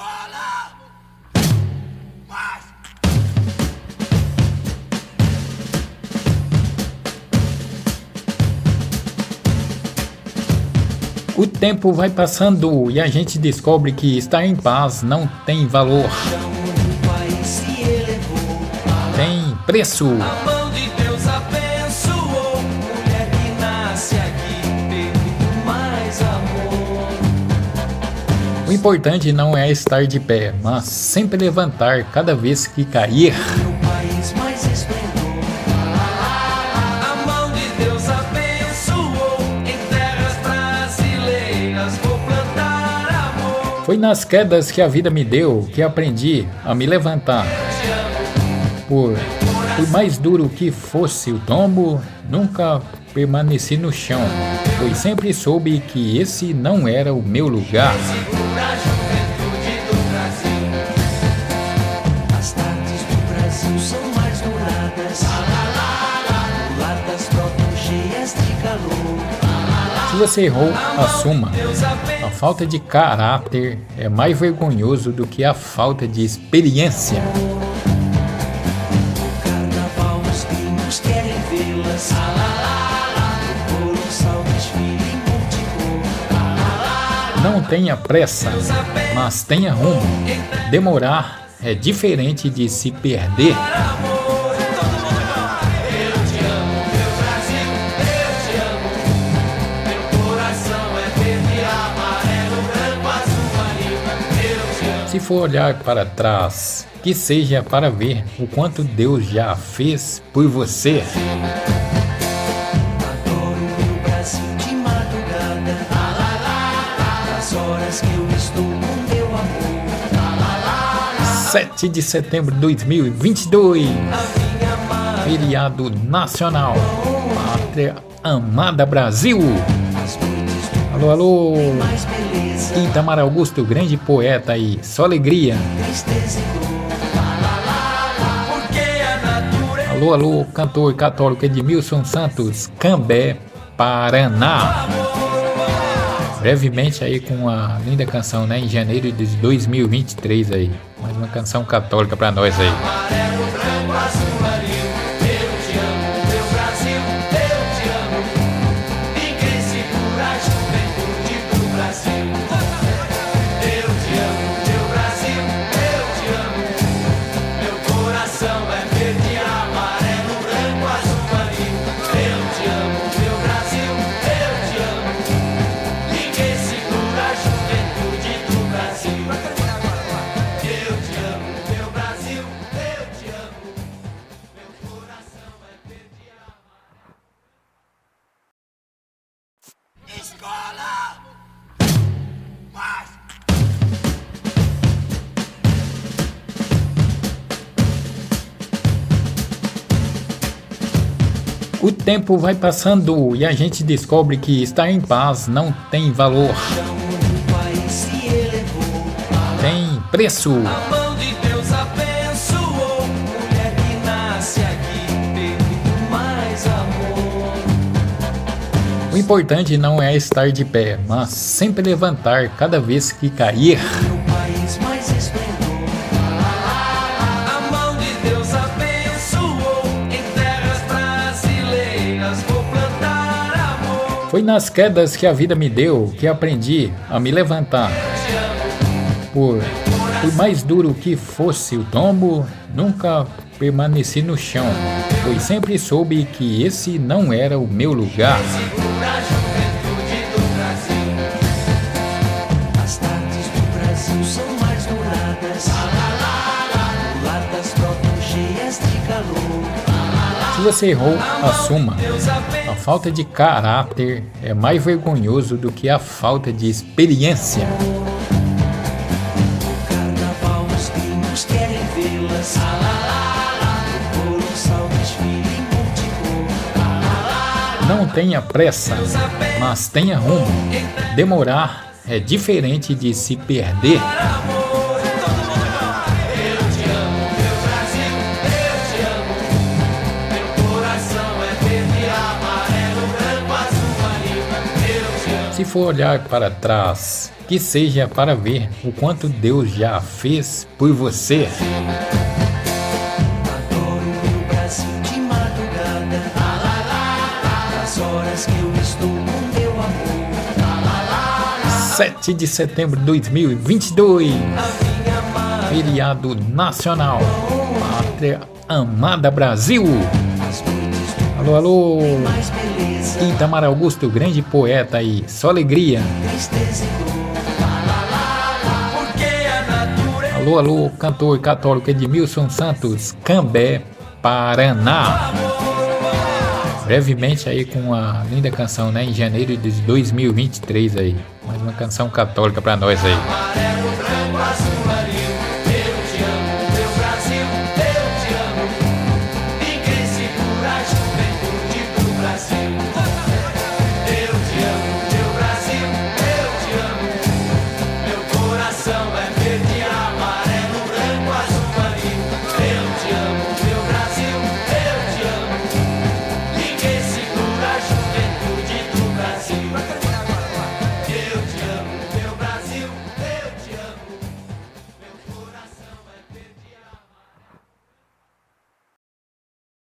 Escola! Mas... O tempo vai passando e a gente descobre que estar em paz não tem valor. Tem preço. Importante não é estar de pé, mas sempre levantar cada vez que cair. Foi nas quedas que a vida me deu que aprendi a me levantar. Por, por mais duro que fosse o tombo, nunca permaneci no chão, pois sempre soube que esse não era o meu lugar. Você errou, assuma. A falta de caráter é mais vergonhoso do que a falta de experiência. Não tenha pressa, mas tenha rumo. Demorar é diferente de se perder. Se for olhar para trás, que seja para ver o quanto Deus já fez por você. 7 de setembro de 2022, feriado nacional. Pátria amada Brasil. Alô, alô. Itamar Augusto, grande poeta aí. Só alegria. Alô, alô, cantor católico Edmilson Santos, Cambé, Paraná. Brevemente aí com uma linda canção, né? Em janeiro de 2023 aí. Mais uma canção católica pra nós aí. Escola! Mas... O tempo vai passando e a gente descobre que estar em paz não tem valor. Tem preço. Importante não é estar de pé, mas sempre levantar cada vez que cair. Foi nas quedas que a vida me deu que aprendi a me levantar. Por, por mais duro que fosse o tombo, nunca permaneci no chão, pois sempre soube que esse não era o meu lugar. Se você errou, assuma. A falta de caráter é mais vergonhoso do que a falta de experiência. Carnaval, os querem vê-las. Não tenha pressa, mas tenha rumo. Demorar é diferente de se perder. Se for olhar para trás, que seja para ver o quanto Deus já fez por você. Eu estou com meu amor. 7 de setembro de 2022, A minha amada, feriado nacional. Pátria amada Brasil. Alô, alô. Itamar Augusto, grande poeta aí. Só alegria. E. Alô, alô, cantor católico Edmilson Santos, Cambé, Paraná. Brevemente aí com uma linda canção, né? Em janeiro de 2023 aí. Mais uma canção católica pra nós aí.